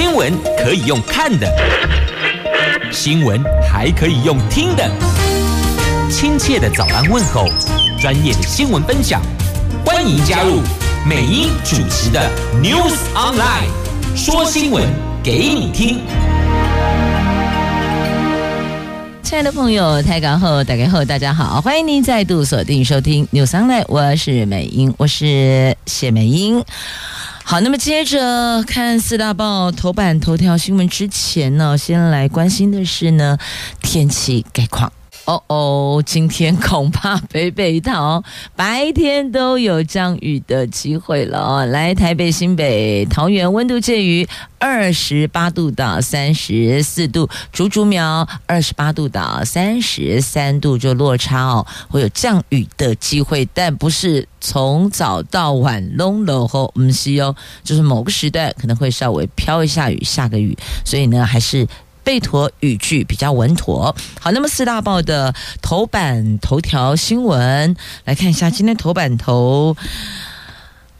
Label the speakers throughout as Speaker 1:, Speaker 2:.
Speaker 1: 新闻可以用看的，新闻还可以用听的。亲切的早安问候，专业的新闻分享，欢迎加入美英主持的 News Online，说新闻给你听。
Speaker 2: 亲爱的朋友，台港后大家好，大家好，欢迎您再度锁定收听 News Online，我是美英，我是谢美英。好，那么接着看四大报头版头条新闻之前呢，先来关心的是呢天气概况。哦哦，今天恐怕北北桃白天都有降雨的机会了哦。来，台北、新北、桃园温度介于二十八度到三十四度，竹竹苗二十八度到三十三度，就落差哦，会有降雨的机会，但不是从早到晚拢落后，不是哦，就是某个时段可能会稍微飘一下雨，下个雨，所以呢，还是。备妥语句比较稳妥。好，那么四大报的头版头条新闻，来看一下今天头版头。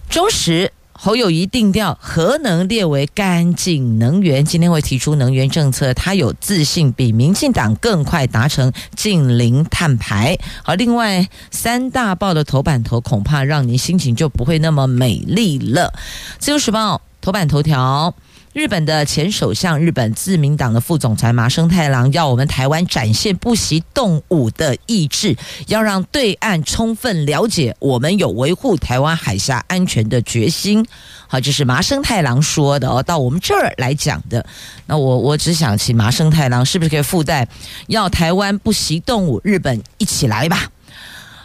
Speaker 2: 中时侯友宜定调核能列为干净能源，今天会提出能源政策，他有自信比民进党更快达成净零碳排。好，另外三大报的头版头恐怕让您心情就不会那么美丽了。自由时报头版头条。日本的前首相、日本自民党的副总裁麻生太郎要我们台湾展现不惜动武的意志，要让对岸充分了解我们有维护台湾海峡安全的决心。好，这是麻生太郎说的哦，到我们这儿来讲的。那我我只想请麻生太郎是不是可以附带要台湾不惜动武，日本一起来吧？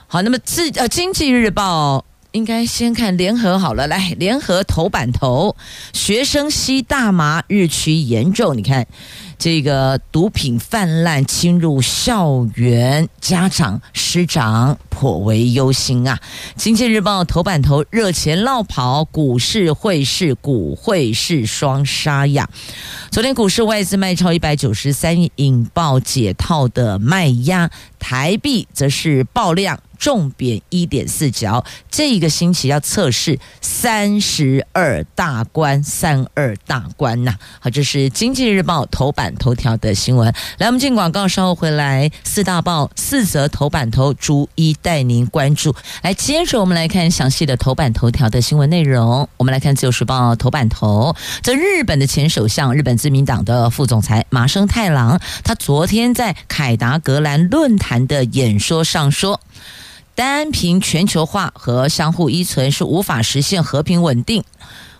Speaker 2: 好，那么自呃经济日报。应该先看联合好了，来联合头版头，学生吸大麻日趋严重。你看这个毒品泛滥侵入校园，家长师长颇为忧心啊。经济日报头版头，热钱落跑，股市汇市股汇市双杀呀。昨天股市外资卖超一百九十三亿，引爆解套的卖压，台币则是爆量。重贬一点四角，这一个星期要测试三十二大关，三二大关呐、好，这是经济日报头版头条的新闻。来，我们进广告，稍后回来。四大报四则头版头，逐一带您关注。来，接着我们来看详细的头版头条的新闻内容。我们来看自由时报头版头，这日本的前首相、日本自民党的副总裁麻生太郎，他昨天在凯达格兰论坛的演说上说。单凭全球化和相互依存是无法实现和平稳定，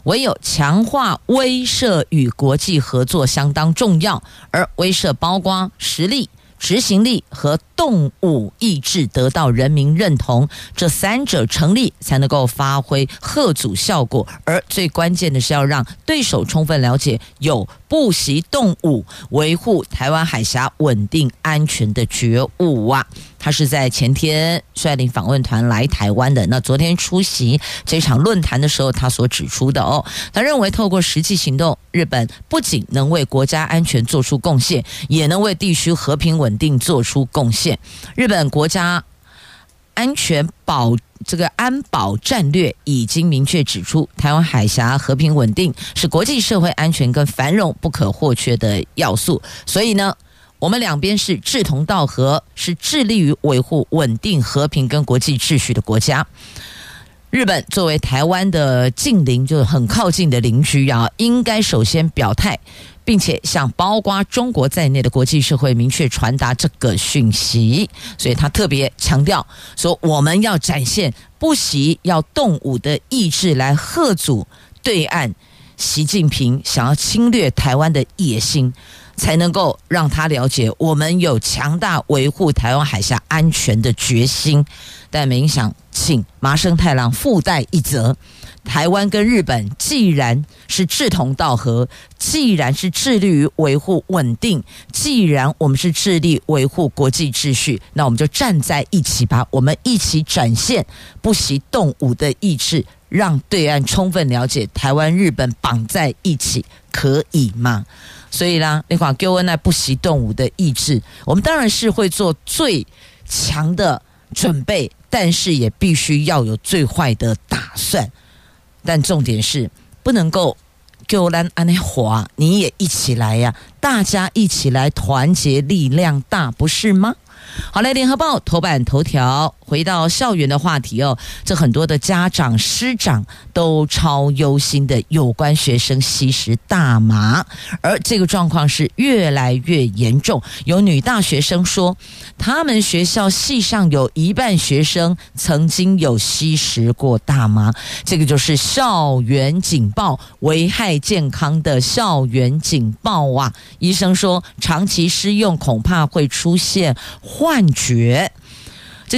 Speaker 2: 唯有强化威慑与国际合作相当重要，而威慑包括实力、执行力和动武意志得到人民认同，这三者成立才能够发挥吓阻效果，而最关键的是要让对手充分了解有不惜动武维护台湾海峡稳定安全的觉悟啊。他是在前天率领访问团来台湾的。那昨天出席这场论坛的时候，他所指出的哦，他认为透过实际行动，日本不仅能为国家安全做出贡献，也能为地区和平稳定做出贡献。日本国家安全保这个安保战略已经明确指出，台湾海峡和平稳定是国际社会安全跟繁荣不可或缺的要素。所以呢。我们两边是志同道合，是致力于维护稳定、和平跟国际秩序的国家。日本作为台湾的近邻，就是很靠近的邻居啊，应该首先表态，并且向包括中国在内的国际社会明确传达这个讯息。所以他特别强调说，我们要展现不惜要动武的意志，来吓阻对岸习近平想要侵略台湾的野心。才能够让他了解，我们有强大维护台湾海峡安全的决心。但没影响，请麻生太郎附带一则：台湾跟日本既然是志同道合，既然是致力于维护稳定，既然我们是致力维护国际秩序，那我们就站在一起吧。我们一起展现不惜动武的意志，让对岸充分了解台湾、日本绑在一起，可以吗？所以啦，那款 Q N 那不惜动武的意志，我们当然是会做最强的准备，但是也必须要有最坏的打算。但重点是不能够就让安内华，你也一起来呀、啊！大家一起来，团结力量大，不是吗？好嘞，联合报头版头条，回到校园的话题哦。这很多的家长、师长都超忧心的，有关学生吸食大麻，而这个状况是越来越严重。有女大学生说，他们学校系上有一半学生曾经有吸食过大麻，这个就是校园警报，危害健康的校园警报啊！医生说，长期施用恐怕会出现。幻觉。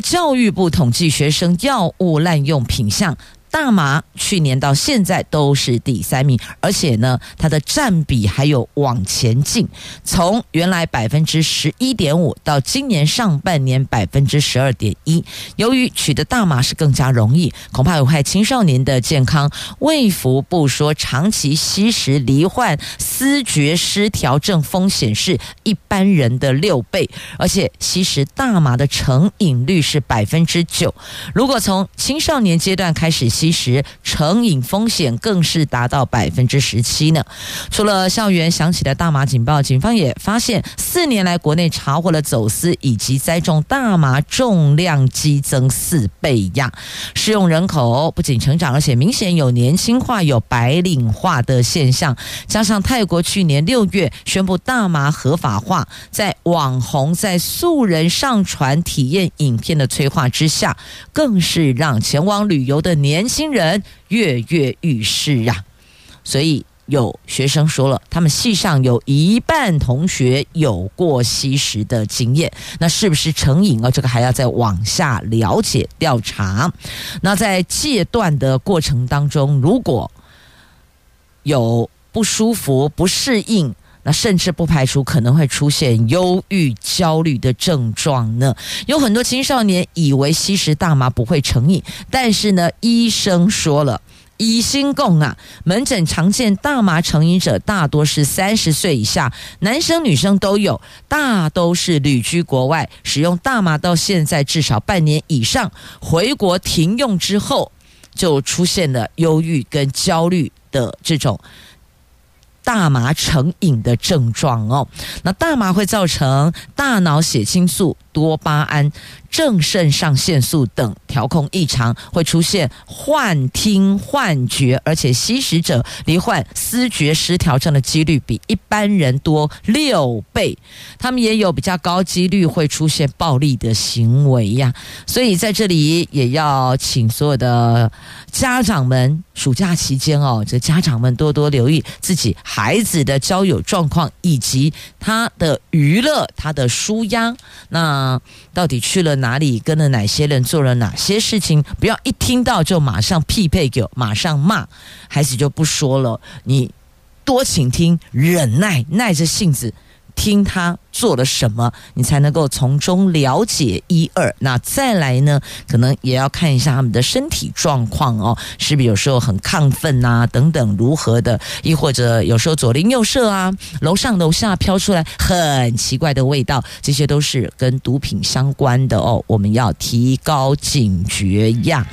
Speaker 2: 教育部统计学生药物滥用品项。大麻去年到现在都是第三名，而且呢，它的占比还有往前进，从原来百分之十一点五到今年上半年百分之十二点一。由于取得大麻是更加容易，恐怕有害青少年的健康。卫福部说，长期吸食罹患思觉失调症风险是一般人的六倍，而且吸食大麻的成瘾率是百分之九。如果从青少年阶段开始，其实成瘾风险更是达到百分之十七呢。除了校园响起的大麻警报，警方也发现四年来国内查获了走私以及栽种大麻重量激增四倍呀。适用人口不仅成长，而且明显有年轻化、有白领化的现象。加上泰国去年六月宣布大麻合法化，在网红在素人上传体验影片的催化之下，更是让前往旅游的年新人跃跃欲试啊！所以有学生说了，他们系上有一半同学有过吸食的经验，那是不是成瘾啊？这个还要再往下了解调查。那在戒断的过程当中，如果有不舒服、不适应，那甚至不排除可能会出现忧郁、焦虑的症状呢。有很多青少年以为吸食大麻不会成瘾，但是呢，医生说了，医生讲啊，门诊常见大麻成瘾者大多是三十岁以下，男生女生都有，大都是旅居国外，使用大麻到现在至少半年以上，回国停用之后就出现了忧郁跟焦虑的这种。大麻成瘾的症状哦，那大麻会造成大脑血清素、多巴胺、正肾上腺素等调控异常，会出现幻听、幻觉，而且吸食者罹患思觉失调症的几率比一般人多六倍。他们也有比较高几率会出现暴力的行为呀。所以在这里也要请所有的家长们，暑假期间哦，这家长们多多留意自己孩子的交友状况，以及他的娱乐、他的舒压。那。到底去了哪里？跟了哪些人？做了哪些事情？不要一听到就马上匹配给，马上骂，孩子就不说了。你多倾听，忍耐，耐着性子。听他做了什么，你才能够从中了解一二。那再来呢，可能也要看一下他们的身体状况哦，是不是有时候很亢奋啊，等等如何的，亦或者有时候左邻右舍啊，楼上楼下飘出来很奇怪的味道，这些都是跟毒品相关的哦，我们要提高警觉呀。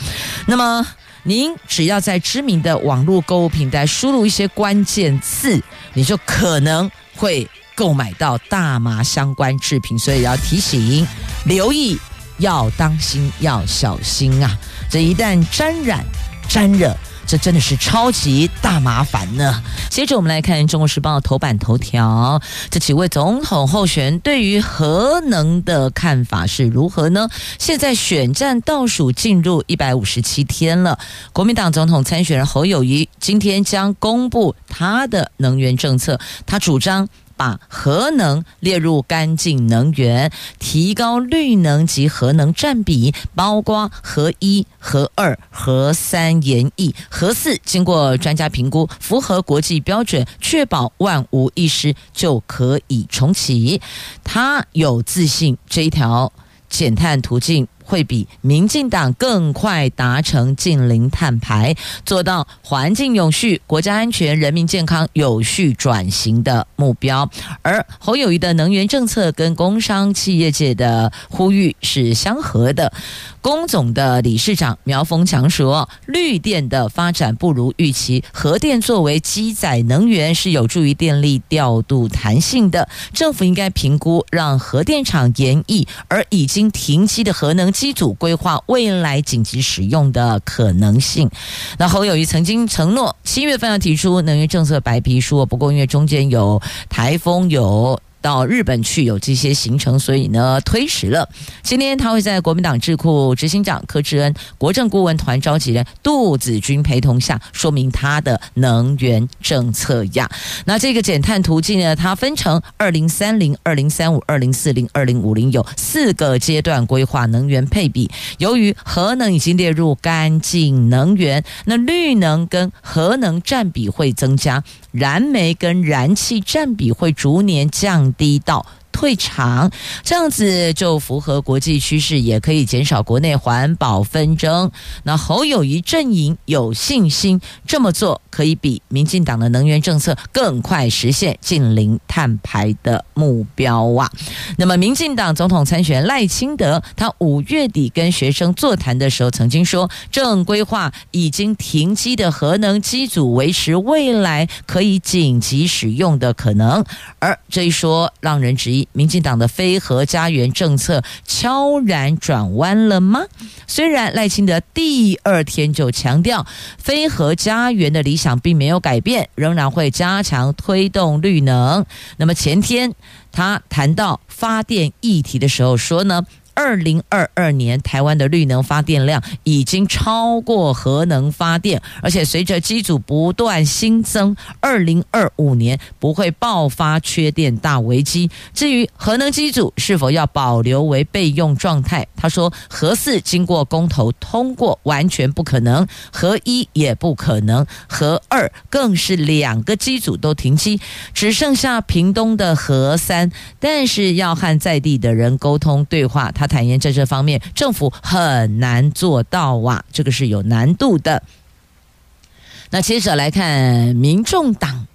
Speaker 2: 那么您只要在知名的网络购物平台输入一些关键字，你就可能会。购买到大麻相关制品，所以要提醒、留意，要当心，要小心啊！这一旦沾染、沾惹，这真的是超级大麻烦呢。接着我们来看《中国时报》头版头条，这几位总统候选对于核能的看法是如何呢？现在选战倒数进入一百五十七天了，国民党总统参选人侯友谊今天将公布他的能源政策，他主张。把核能列入干净能源，提高绿能及核能占比，包括核一、核二、核三研一，核四经过专家评估符合国际标准，确保万无一失就可以重启。他有自信这一条减碳途径。会比民进党更快达成近零碳排，做到环境永续、国家安全、人民健康有序转型的目标。而侯友谊的能源政策跟工商企业界的呼吁是相合的。工总的理事长苗丰强说，绿电的发展不如预期，核电作为机载能源是有助于电力调度弹性的，政府应该评估让核电厂延役，而已经停机的核能机组规划未来紧急使用的可能性。那侯友谊曾经承诺七月份要提出能源政策白皮书，不过因为中间有台风有。到日本去有这些行程，所以呢推迟了。今天他会在国民党智库执行长柯志恩、国政顾问团召集人杜子君陪同下，说明他的能源政策呀。那这个减碳途径呢，它分成二零三零、二零三五、二零四零、二零五零，有四个阶段规划能源配比。由于核能已经列入干净能源，那绿能跟核能占比会增加。燃煤跟燃气占比会逐年降低到退场，这样子就符合国际趋势，也可以减少国内环保纷争。那侯友谊阵营有信心这么做，可以比民进党的能源政策更快实现近零碳排的目标啊。那么，民进党总统参选赖清德，他五月底跟学生座谈的时候，曾经说，正规划已经停机的核能机组，维持未来可以紧急使用的可能。而这一说，让人质疑。民进党的非核家园政策悄然转弯了吗？虽然赖清德第二天就强调，非核家园的理想并没有改变，仍然会加强推动绿能。那么前天他谈到发电议题的时候说呢，二零二二年，台湾的绿能发电量已经超过核能发电，而且随着机组不断新增，二零二五年不会爆发缺电大危机。至于核能机组是否要保留为备用状态，他说核四经过公投通过，完全不可能；核一也不可能，核二更是两个机组都停机，只剩下屏东的核三，但是要和在地的人沟通对话，他他坦言，在这方面政府很难做到啊，这个是有难度的。那接着来看民众党，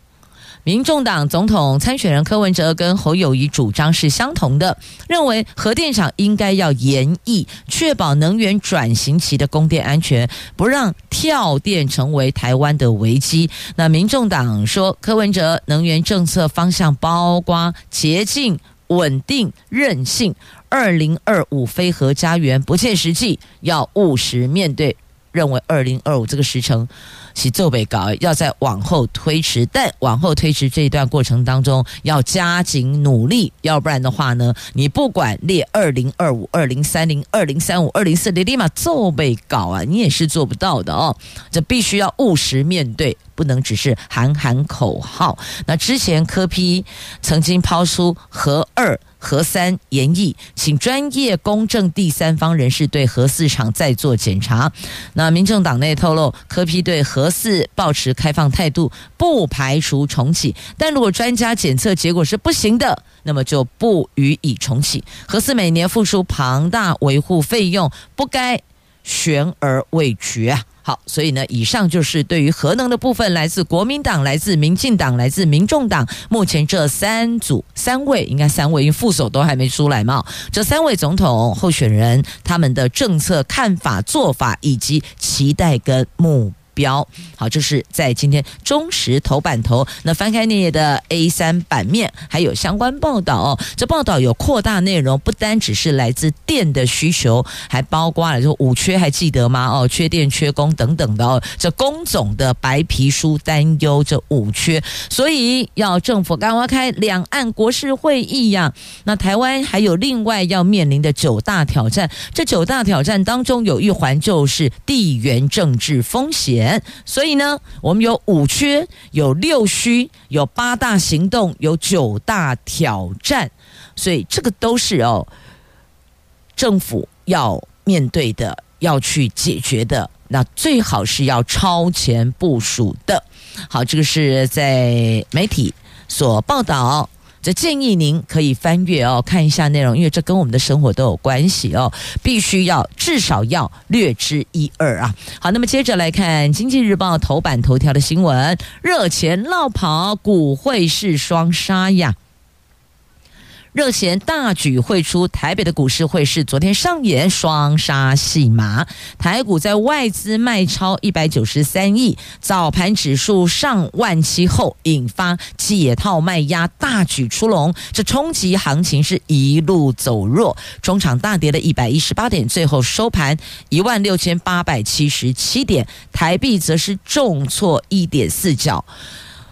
Speaker 2: 民众党总统参选人柯文哲跟侯友谊主张是相同的，认为核电厂应该要延役，确保能源转型期的供电安全，不让跳电成为台湾的危机。那民众党说，柯文哲能源政策方向包括洁净。稳定韧性，二零二五非核家园不切实际，要务实面对。认为二零二五这个时程是做不搞，要再往后推迟。但往后推迟这一段过程当中，要加紧努力，要不然的话呢，你不管列二零二五、二零三零、二零三五、二零四零，立马做不搞啊，你也是做不到的哦。这必须要务实面对。不能只是喊喊口号。那之前柯批曾经抛出核二、核三延役，请专业公正第三方人士对核四厂再做检查。那民政党内透露，柯批对核四抱持开放态度，不排除重启。但如果专家检测结果是不行的，那么就不予以重启。核四每年付出庞大维护费用，不该悬而未决啊。好，所以呢，以上就是对于核能的部分，来自国民党、来自民进党、来自民众党，目前这三组三位，应该三位，因为副手都还没出来嘛。这三位总统候选人他们的政策看法、做法以及期待跟目标。好，这是在今天中时头版头。那翻开那页的 A 三版面，还有相关报道哦。这报道有扩大内容，不单只是来自电的需求，还包括了就五缺，还记得吗？哦，缺电、缺工等等的哦。这工总的白皮书担忧这五缺，所以要政府赶快开两岸国事会议呀。那台湾还有另外要面临的九大挑战，这九大挑战当中有一环就是地缘政治风险，所以。呢，我们有五缺，有六虚，有八大行动，有九大挑战，所以这个都是哦，政府要面对的，要去解决的。那最好是要超前部署的。好，这个是在媒体所报道。这建议您可以翻阅哦，看一下内容，因为这跟我们的生活都有关系哦，必须要至少要略知一二啊。好，那么接着来看《经济日报》头版头条的新闻：热钱落跑，股汇是双杀呀。热钱大举汇出，台北的股市汇市昨天上演双杀戏码。台股在外资卖超一百九十三亿，早盘指数上万七后，引发解套卖压大举出笼，这冲击行情是一路走弱，中场大跌了一百一十八点，最后收盘一万六千八百七十七点，台币则是重挫一点四角。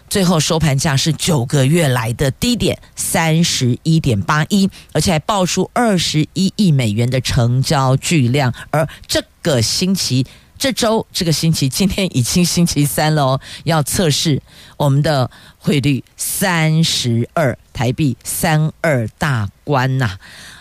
Speaker 2: 最后收盘价是九个月来的低点，三十一点八一，而且还爆出二十一亿美元的成交巨量。而这个星期、这周、这个星期，今天已经星期三了哦，要测试我们的汇率三十二台币三二大关呐。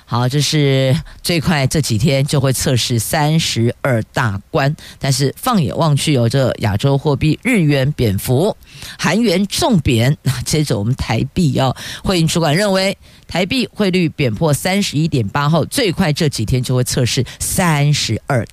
Speaker 2: 好，这是最快这几天就会测试三十二大关，但是放眼望去，有这亚洲货币日元贬幅，韩元重贬，那接着我们台币哦，汇银主管认为。台币汇率贬破三十一点八后，最快这几天就会测试三十二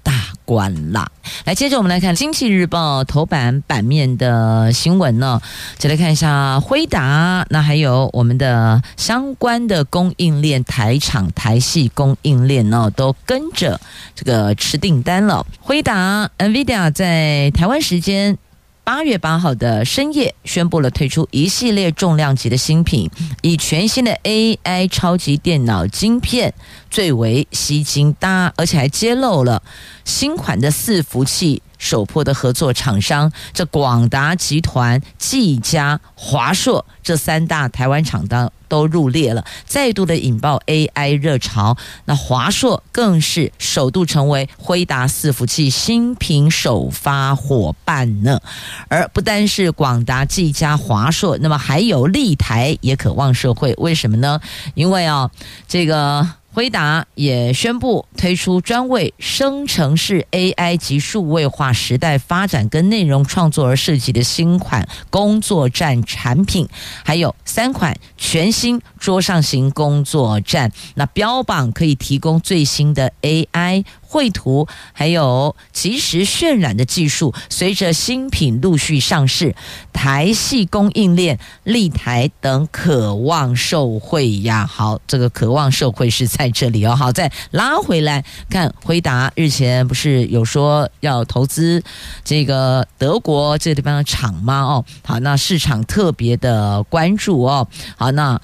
Speaker 2: 关啦。来，接着我们来看《经济日报》头版版面的新闻呢，再来看一下辉达，那还有我们的相关的供应链台厂、台系供应链呢，都跟着这个吃订单了。辉达 NVIDIA 在台湾时间。八月八号的深夜，宣布了推出一系列重量级的新品，以全新的 AI 超级电脑晶片最为吸睛，搭而且还揭露了新款的伺服器。首波的合作厂商，这广达集团、技嘉、华硕这三大台湾厂当都入列了，再度的引爆 AI 热潮。那华硕更是首度成为辉达伺服器新品首发伙伴呢。而不单是广达、技嘉、华硕，那么还有立台也渴望社会。为什么呢？因为啊，这个。辉达也宣布推出专为生成式 AI 及数位化时代发展跟内容创作而设计的新款工作站产品，还有三款全新桌上型工作站，那标榜可以提供最新的 AI。绘图还有即时渲染的技术，随着新品陆续上市，台系供应链、立台等渴望受惠呀。好，这个渴望受惠是在这里哦。好，再拉回来看，回答日前不是有说要投资这个德国这个地方的厂吗？哦，好，那市场特别的关注哦。好，那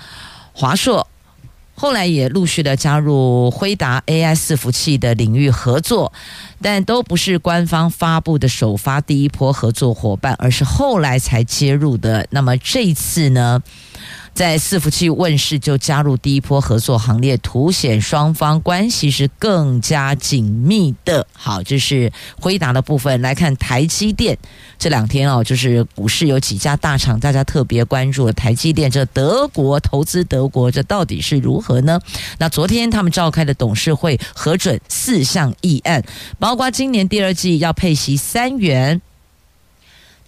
Speaker 2: 华硕。后来也陆续的加入辉达 AI 伺服器的领域合作，但都不是官方发布的首发第一波合作伙伴，而是后来才接入的。那么这次呢？在伺服器问世就加入第一波合作行列，凸显双方关系是更加紧密的。好，这是回答的部分。来看台积电这两天哦，就是股市有几家大厂，大家特别关注了台积电这德国投资德国，这到底是如何呢？那昨天他们召开的董事会核准四项议案，包括今年第二季要配息三元。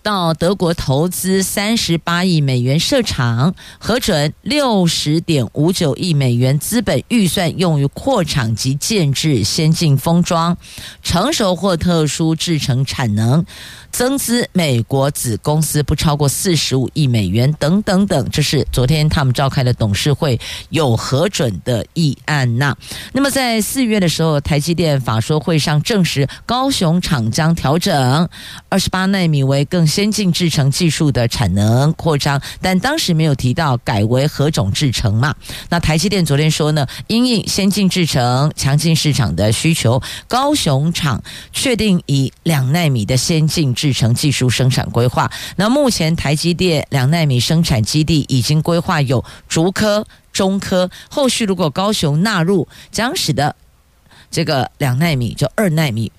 Speaker 2: 到德国投资三十八亿美元设厂，核准六十点五九亿美元资本预算用于扩厂及建置先进封装、成熟或特殊制成产能。增资美国子公司不超过四十五亿美元等等等，这是昨天他们召开的董事会有核准的议案呐。那么在四月的时候，台积电法说会上证实，高雄厂将调整二十八纳米为更先进制程技术的产能扩张，但当时没有提到改为何种制程嘛。那台积电昨天说呢，因应先进制程强劲市场的需求，高雄厂确定以两纳米的先进。制程技术生产规划。那目前台积电两纳米生产基地已经规划有竹科、中科，后续如果高雄纳入，将使得这个两纳米就二纳米。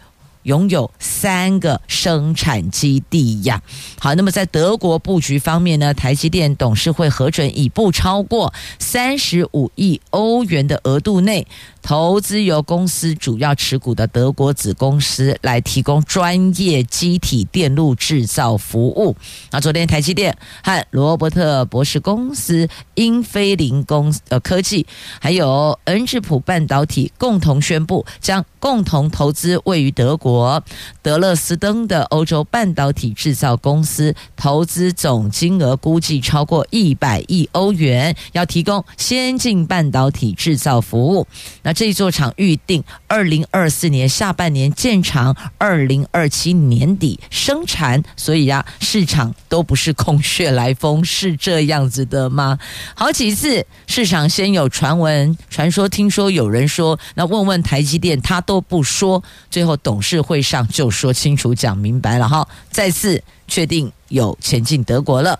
Speaker 2: 拥有三个生产基地呀。好，那么在德国布局方面呢，台积电董事会核准以不超过三十五亿欧元的额度内，投资由公司主要持股的德国子公司来提供专业机体电路制造服务。那昨天台积电和罗伯特博士公司、英飞凌公呃科技，还有恩智浦半导体共同宣布，将共同投资位于德国。国德勒斯登的欧洲半导体制造公司，投资总金额估计超过一百亿欧元，要提供先进半导体制造服务。那这座厂预定二零二四年下半年建厂，二零二七年底生产。所以呀，市场都不是空穴来风，是这样子的吗？好几次市场先有传闻、传说、听说有人说，那问问台积电，他都不说，最后董事会上就说清楚、讲明白了哈。再次确定有前进德国了。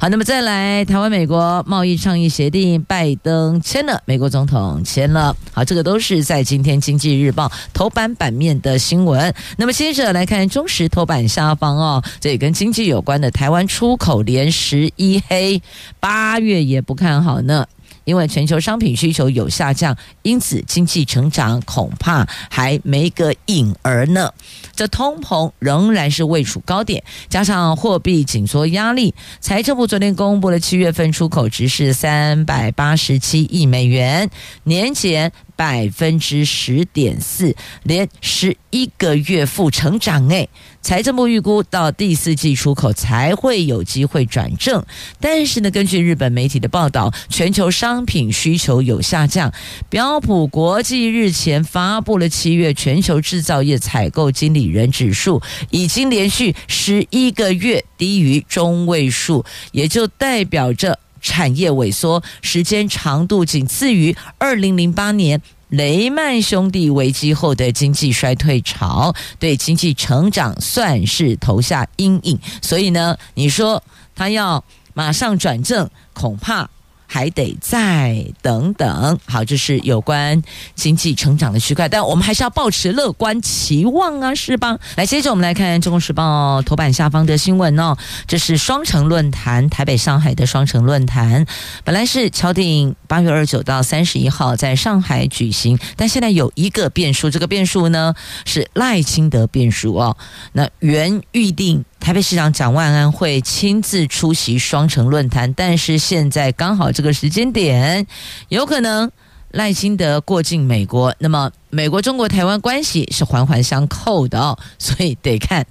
Speaker 2: 好，那么再来，台湾美国贸易倡议协定，拜登签了，美国总统签了。好，这个都是在今天《经济日报》头版版面的新闻。那么接着来看中时头版下方哦，这也跟经济有关的，台湾出口连十一黑，八月也不看好呢。因为全球商品需求有下降，因此经济成长恐怕还没个影儿呢。这通膨仍然是位处高点，加上货币紧缩压力，财政部昨天公布了七月份出口值是三百八十七亿美元，年减百分之十点四，连十一个月负成长诶。财政部预估到第四季出口才会有机会转正，但是呢，根据日本媒体的报道，全球商品需求有下降。标普国际日前发布了七月全球制造业采购经理人指数，已经连续十一个月低于中位数，也就代表着产业萎缩时间长度仅次于二零零八年。雷曼兄弟危机后的经济衰退潮，对经济成长算是投下阴影。所以呢，你说他要马上转正，恐怕。还得再等等。好，这是有关经济成长的区块，但我们还是要保持乐观期望啊，是吧？来，接着我们来看《中国时报》头版下方的新闻哦。这是双城论坛，台北、上海的双城论坛，本来是敲定八月二十九到三十一号在上海举行，但现在有一个变数，这个变数呢是赖清德变数哦。那原预定。台北市长蒋万安会亲自出席双城论坛，但是现在刚好这个时间点，有可能赖清德过境美国，那么美国中国台湾关系是环环相扣的哦，所以得看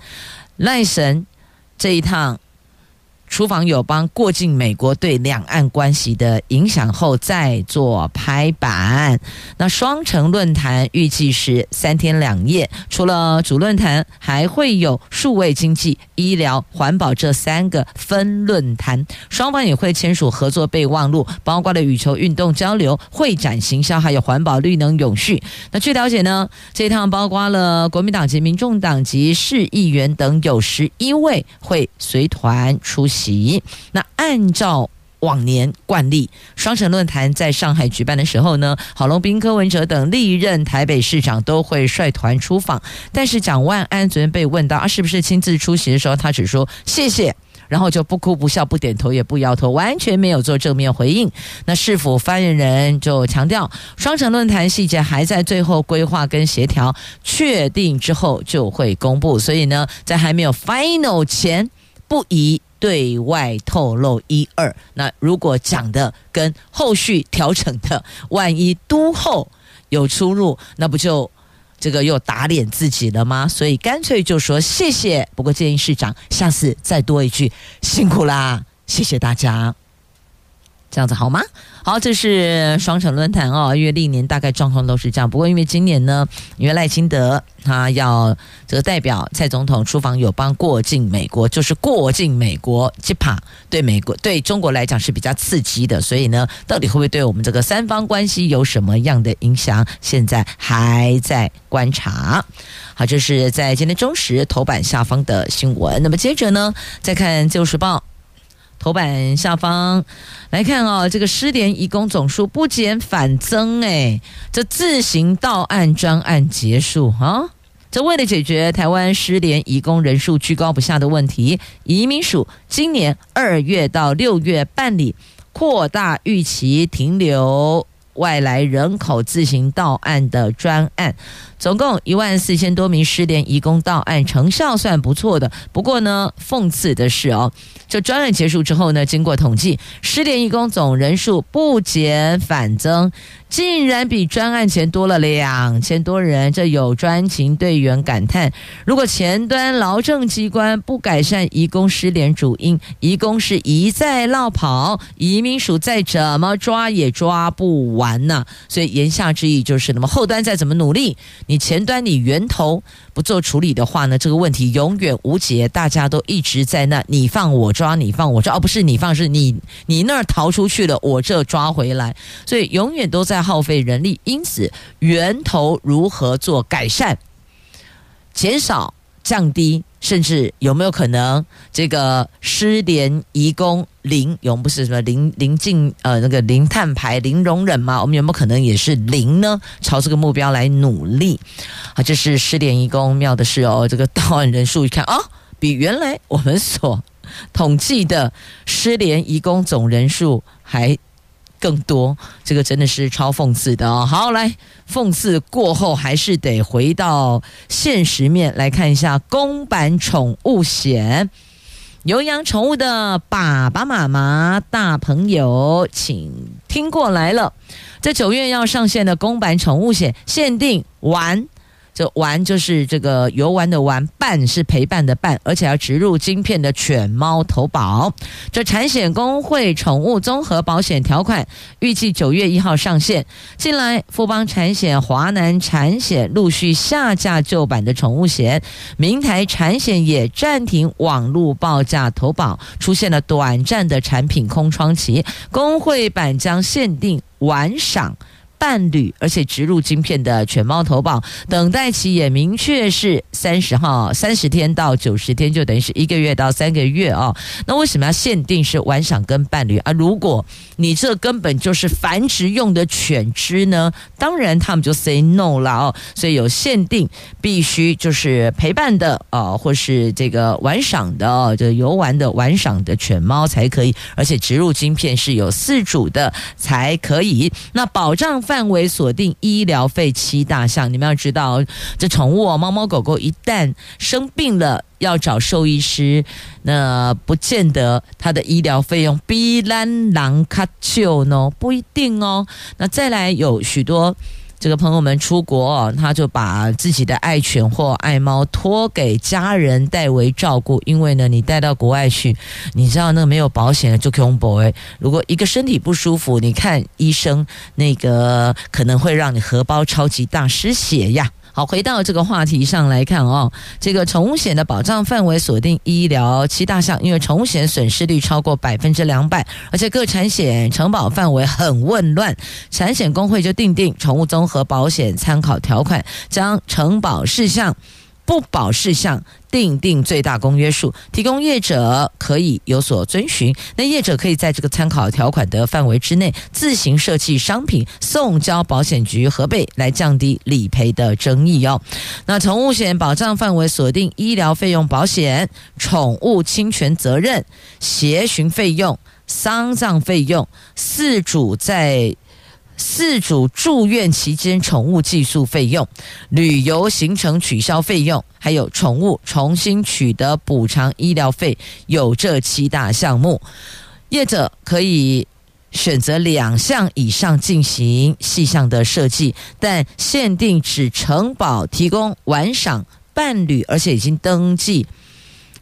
Speaker 2: 赖神这一趟。出访友邦过境美国对两岸关系的影响后再做拍板。那双城论坛预计是三天两夜，除了主论坛，还会有数位经济、医疗、环保这三个分论坛。双方也会签署合作备忘录，包括了羽球运动交流、会展行销，还有环保、绿能、永续。那据了解呢，这趟包括了国民党籍、民众党籍市议员等有十一位会随团出席。那按照往年惯例，双城论坛在上海举办的时候呢，郝龙斌、柯文哲等历任台北市长都会率团出访。但是蒋万安昨天被问到啊，是不是亲自出席的时候，他只说谢谢，然后就不哭不笑不点头也不摇头，完全没有做正面回应。那市府发言人就强调，双城论坛细节还在最后规划跟协调，确定之后就会公布。所以呢，在还没有 final 前，不宜。对外透露一二，那如果讲的跟后续调整的，万一都后有出入，那不就这个又打脸自己了吗？所以干脆就说谢谢。不过建议市长下次再多一句辛苦啦，谢谢大家。这样子好吗？好，这是双城论坛哦，因为历年大概状况都是这样。不过因为今年呢，因为赖清德他要这个代表蔡总统出访友邦过境美国，就是过境美国，这怕对美国对中国来讲是比较刺激的，所以呢，到底会不会对我们这个三方关系有什么样的影响？现在还在观察。好，这是在今天中时头版下方的新闻。那么接着呢，再看《自由时报》。头版下方来看哦，这个失联移工总数不减反增诶，这自行到案专案结束啊！这为了解决台湾失联移工人数居高不下的问题，移民署今年二月到六月办理扩大预期停留外来人口自行到案的专案。总共一万四千多名失联移工到案，成效算不错的。不过呢，讽刺的是哦，这专案结束之后呢，经过统计，失联移工总人数不减反增。竟然比专案前多了两千多人，这有专勤队员感叹：如果前端劳政机关不改善移工失联主因，移工是一再落跑，移民署再怎么抓也抓不完呢、所以言下之意就是，那么后端再怎么努力，你前端你源头不做处理的话呢，这个问题永远无解。大家都一直在那，你放我抓，你放我抓，哦、不是你放，是你你那儿逃出去了，我这抓回来，所以永远都在。耗费人力，因此源头如何做改善、减少、降低，甚至有没有可能这个失联移工零？我们不是什么零零进呃那个零碳排、零容忍吗？我们有没有可能也是零呢？朝这个目标来努力啊！这是失联移工妙的是哦，这个到案人数一看啊，比原来我们所统计的失联移工总人数还。更多，这个真的是超讽刺的哦。好，来，讽刺过后，还是得回到现实面来看一下公版宠物险。有养宠物的爸爸妈妈、大朋友，请听过来了，在九月要上线的公版宠物险，限定玩。玩就是这个游玩的玩，伴是陪伴的伴，而且要植入晶片的犬猫投保。这产险工会宠物综合保险条款预计九月一号上线。近来富邦产险、华南产险陆续下架旧版的宠物险，明台产险也暂停网络报价投保，出现了短暂的产品空窗期。工会版将限定玩赏。伴侣，而且植入晶片的犬猫投保等待期也明确是三十号三十天到九十天，就等于是一个月到三个月哦。那为什么要限定是玩赏跟伴侣啊？如果你这根本就是繁殖用的犬只呢？当然他们就 say no 了哦。所以有限定，必须就是陪伴的哦，或是这个玩赏的哦，就游玩的玩赏的犬猫才可以，而且植入晶片是有饲主的才可以。那保障。范围锁定医疗费七大项，你们要知道，这宠物，猫猫狗狗一旦生病了，要找兽医师，那不见得它的医疗费用比咱人较少呢，不一定哦。那再来有许多。这个朋友们出国，他就把自己的爱犬或爱猫托给家人代为照顾，因为呢，你带到国外去，你知道那个没有保险的就恐怖。如果一个身体不舒服，你看医生，那个可能会让你荷包超级大失血呀。好，回到这个话题上来看哦，这个宠物险的保障范围锁定医疗七大项，因为宠物险损失率超过百分之两百，而且各产险承保范围很混乱，产险工会就定定宠物综合保险参考条款，将承保事项。不保事项定定最大公约数，提供业者可以有所遵循。那业者可以在这个参考条款的范围之内，自行设计商品送交保险局核备，来降低理赔的争议哦。那宠物险保障范围锁定医疗费用保险、宠物侵权责任、协寻费用、丧葬费用、饲主在。四主住院期间宠物寄宿费用、旅游行程取消费用，还有宠物重新取得补偿医疗费，有这七大项目，业者可以选择两项以上进行细项的设计，但限定只承保提供玩赏伴侣，而且已经登记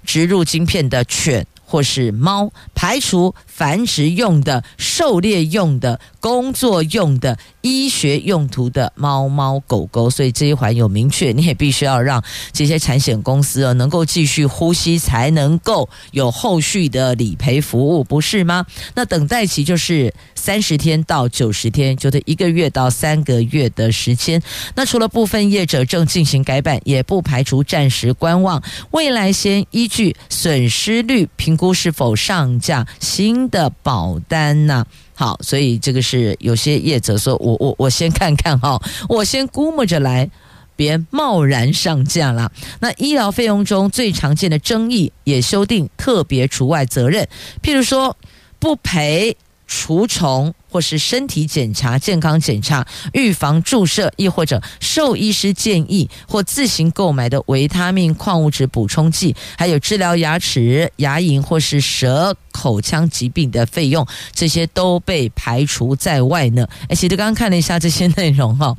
Speaker 2: 植入晶片的犬或是猫，排除繁殖用的、狩猎用的。工作用的、医学用途的猫猫狗狗，所以这一环有明确，你也必须要让这些产险公司啊能够继续呼吸，才能够有后续的理赔服务，不是吗？那等待期就是三十天到九十天，就得一个月到三个月的时间。那除了部分业者正进行改版，也不排除暂时观望，未来先依据损失率评估是否上架新的保单呢？好，所以这个是有些业者说，我我我先看看哈，我先估摸着来，别贸然上架了。那医疗费用中最常见的争议也修订特别除外责任，譬如说不赔除虫或是身体检查、健康检查、预防注射，亦或者兽医师建议或自行购买的维他命、矿物质补充剂，还有治疗牙齿、牙龈或是舌口腔疾病的费用，这些都被排除在外呢。哎，其实刚刚看了一下这些内容哈，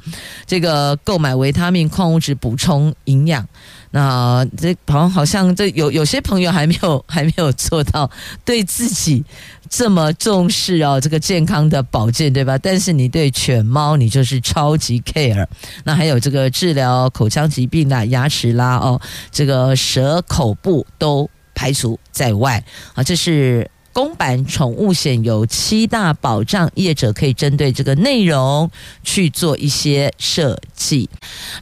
Speaker 2: 这个购买维他命、矿物质补充营养。那这好像好像这有有些朋友还没有还没有做到对自己这么重视哦，这个健康的保健对吧？但是你对犬猫你就是超级 care。那还有这个治疗口腔疾病啦、牙齿啦哦，这个舌口部都排除在外啊，这是。公版宠物险有七大保障，业者可以针对这个内容去做一些设计。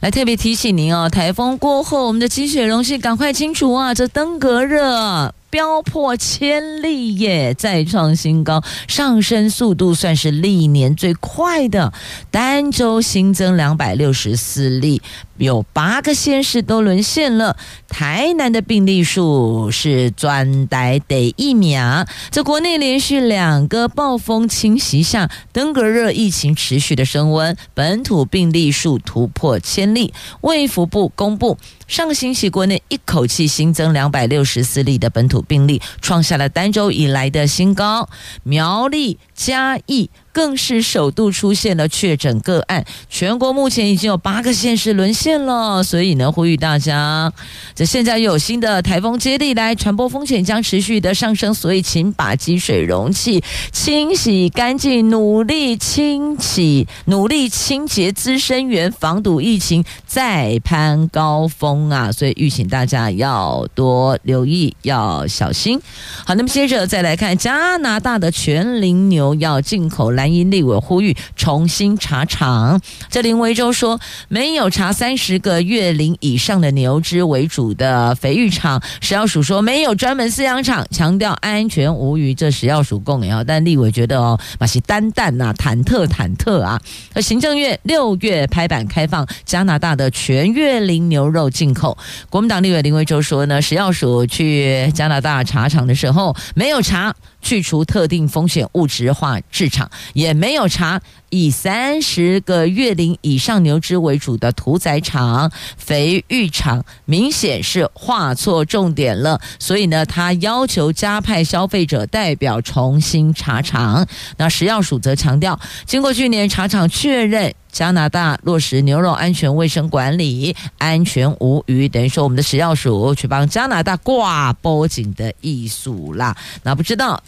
Speaker 2: 来特别提醒您哦，台风过后，我们的积雪容器赶快清除啊！这登革热。飙破千例耶，再创新高，上升速度算是历年最快的。单周新增两百六十四例，有八个县市都沦陷了。台南的病例数是专呆得一秒。在国内连续两个暴风侵袭下，登革热疫情持续的升温，本土病例数突破千例。卫福部公布。上个星期，国内一口气新增两百六十四例的本土病例，创下了单周以来的新高。苗栗、嘉义。更是首度出现了确诊个案，全国目前已经有八个县市沦陷了。所以呢，呼吁大家，这现在又有新的台风接力来，传播风险将持续的上升。所以，请把积水容器清洗干净，努力清洗，努力清洁滋生源，防堵疫情再攀高峰啊！所以，预请大家要多留意，要小心。好，那么接着再来看加拿大的全龄牛要进口来因立委呼吁重新查厂，这林维洲说没有查三十个月龄以上的牛只为主的肥育场，食药署说没有专门饲养场，强调安全无虞。这食药署供啊，但立委觉得哦，马西单蛋呐，忐忑忐忑啊。而行政院六月拍板开放加拿大的全月龄牛肉进口，国民党立委林维洲说呢，食药署去加拿大查厂的时候没有查。去除特定风险物质化市场，也没有查以三十个月龄以上牛只为主的屠宰场、肥育场，明显是画错重点了。所以呢，他要求加派消费者代表重新查厂。那食药署则强调，经过去年查厂确认，加拿大落实牛肉安全卫生管理，安全无虞。等于说，我们的食药署去帮加拿大挂脖颈的艺术啦。那不知道。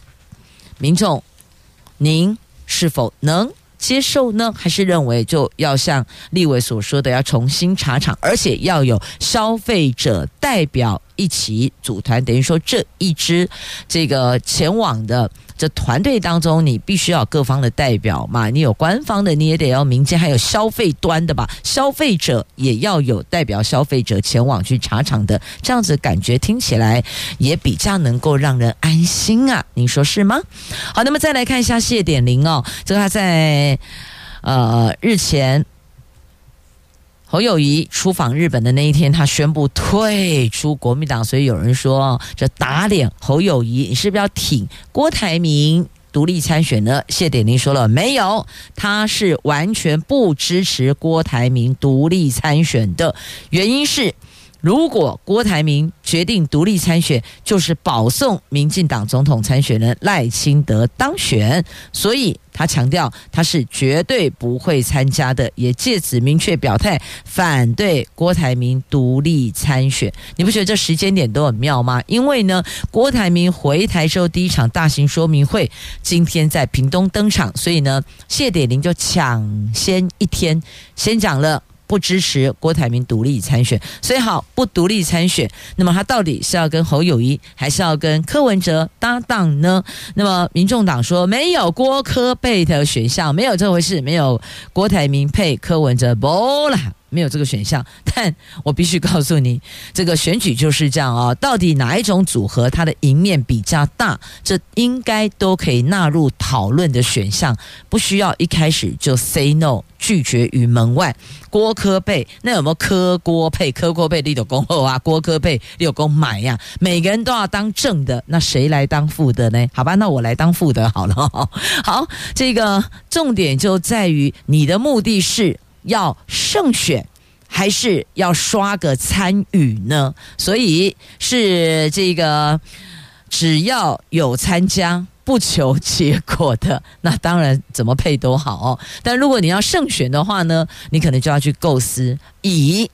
Speaker 2: 民众，您是否能接受呢？还是认为就要像立委所说的，要重新查厂，而且要有消费者代表一起组团？等于说，这一支这个前往的。这团队当中，你必须要各方的代表嘛，你有官方的，你也得要民间，还有消费端的吧？消费者也要有代表消费者前往去查厂的，这样子感觉听起来也比较能够让人安心啊，你说是吗？好，那么再来看一下谢点玲哦，这个他在呃日前。侯友谊出访日本的那一天，他宣布退出国民党，所以有人说这打脸侯友谊，你是不是要挺郭台铭独立参选呢？谢点玲说了没有，他是完全不支持郭台铭独立参选的，原因是。如果郭台铭决定独立参选，就是保送民进党总统参选人赖清德当选，所以他强调他是绝对不会参加的，也借此明确表态反对郭台铭独立参选。你不觉得这时间点都很妙吗？因为呢，郭台铭回台之后第一场大型说明会今天在屏东登场，所以呢，谢点玲就抢先一天先讲了。不支持郭台铭独立参选，所以好不独立参选。那么他到底是要跟侯友谊，还是要跟柯文哲搭档呢？那么民众党说没有郭柯配的选项，没有这回事，没有郭台铭配柯文哲，不啦，没有这个选项。但我必须告诉你，这个选举就是这样啊，到底哪一种组合它的赢面比较大，这应该都可以纳入讨论的选项，不需要一开始就 say no。拒绝于门外，郭科贝那有没有科郭配？科郭配立有恭后啊，郭科配立有恭买呀？每个人都要当正的，那谁来当副的呢？好吧，那我来当副的好了。好，这个重点就在于你的目的是要胜选，还是要刷个参与呢？所以是这个，只要有参加。不求结果的，那当然怎么配都好哦。但如果你要胜选的话呢，你可能就要去构思以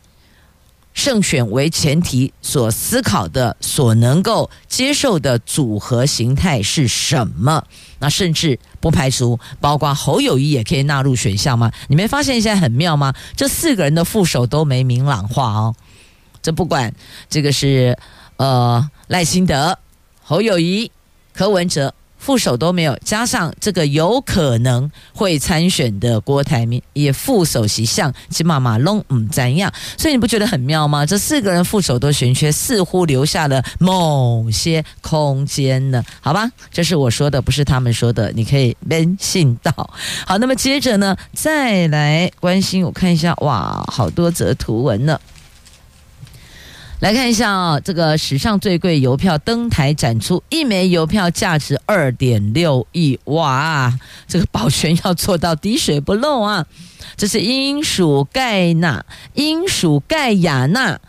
Speaker 2: 胜选为前提所思考的、所能够接受的组合形态是什么。那甚至不排除包括侯友谊也可以纳入选项吗？你没发现现在很妙吗？这四个人的副手都没明朗化哦。这不管这个是呃赖清德、侯友谊、柯文哲。副手都没有，加上这个有可能会参选的郭台铭，也副手席相起码马龙唔怎样，所以你不觉得很妙吗？这四个人副手都悬缺，似乎留下了某些空间呢？好吧，这是我说的，不是他们说的，你可以相信到。好，那么接着呢，再来关心，我看一下，哇，好多则图文呢。来看一下啊、这个史上最贵邮票登台展出，一枚邮票价值二点六亿，哇！这个保全要做到滴水不漏啊！这是英属盖纳，英属盖亚纳。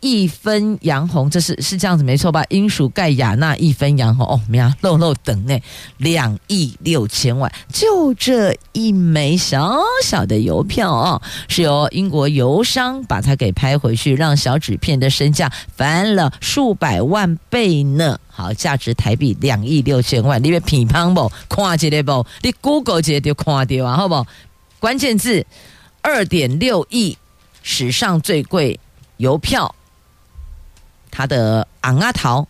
Speaker 2: 一分洋红，这是是这样子没错吧？英属盖亚纳一分洋红哦，呀，漏漏等呢，两亿六千万，就这一枚小小的邮票哦，是由英国邮商把它给拍回去，让小纸片的身价翻了数百万倍呢。好，价值台币两亿六千万，里面乒乓不？看一下不？你 Google 一下就看到啊，好不好？关键字二点六亿，史上最贵邮票。他的昂阿桃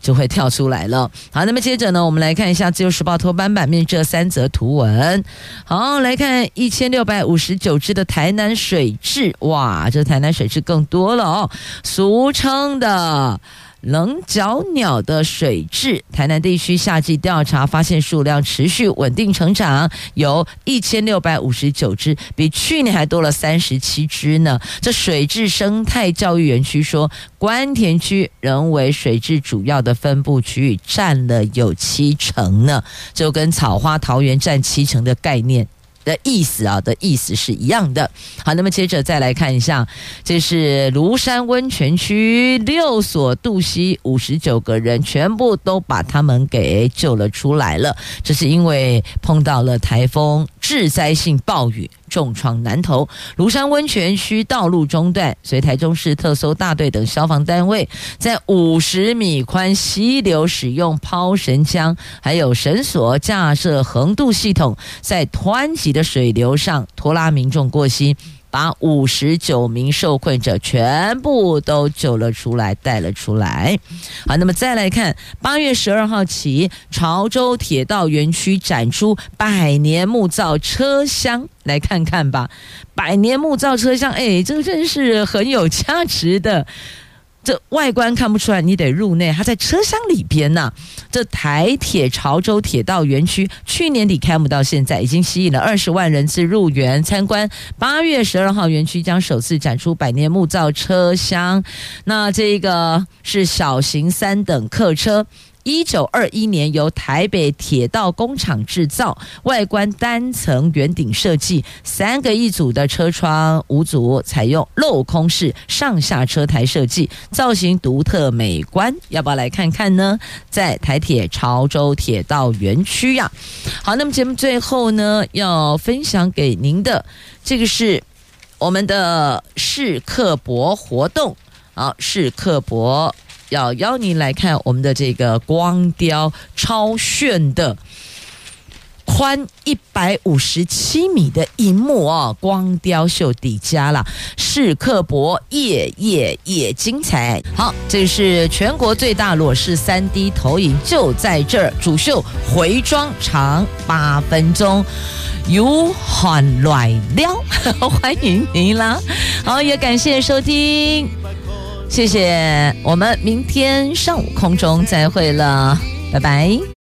Speaker 2: 就会跳出来了。好，那么接着呢，我们来看一下《自由时报》头版版面这三则图文。好，来看一千六百五十九只的台南水蛭，哇，这台南水蛭更多了哦，俗称的。棱角鸟的水质，台南地区夏季调查发现数量持续稳定成长，有一千六百五十九只，比去年还多了三十七只呢。这水质生态教育园区说，关田区仍为水质主要的分布区域，占了有七成呢，就跟草花桃园占七成的概念。的意思啊，的意思是一样的。好，那么接着再来看一下，这是庐山温泉区六所渡溪五十九个人，全部都把他们给救了出来了。这是因为碰到了台风致灾性暴雨。重创南投庐山温泉区道路中断，随台中市特搜大队等消防单位在五十米宽溪流使用抛绳枪，还有绳索架设横渡系统，在湍急的水流上拖拉民众过溪。把五十九名受困者全部都救了出来，带了出来。好，那么再来看，八月十二号起，潮州铁道园区展出百年木造车厢，来看看吧。百年木造车厢，哎，这个真是很有价值的。这外观看不出来，你得入内，它在车厢里边呢。这台铁潮州铁道园区去年底开幕到现在，已经吸引了二十万人次入园参观。八月十二号，园区将首次展出百年木造车厢，那这个是小型三等客车。一九二一年由台北铁道工厂制造，外观单层圆顶设计，三个一组的车窗五组采用镂空式上下车台设计，造型独特美观。要不要来看看呢？在台铁潮州铁道园区呀。好，那么节目最后呢，要分享给您的这个是我们的试课博活动。好，试课博。要邀您来看我们的这个光雕超炫的宽一百五十七米的荧幕哦，光雕秀底加了，视刻薄，夜夜夜精彩。好，这是全国最大裸视三 D 投影，就在这儿，主秀回装长八分钟，有喊来了，欢迎您啦！好，也感谢收听，谢谢，我们明天上午空中再会了，拜拜。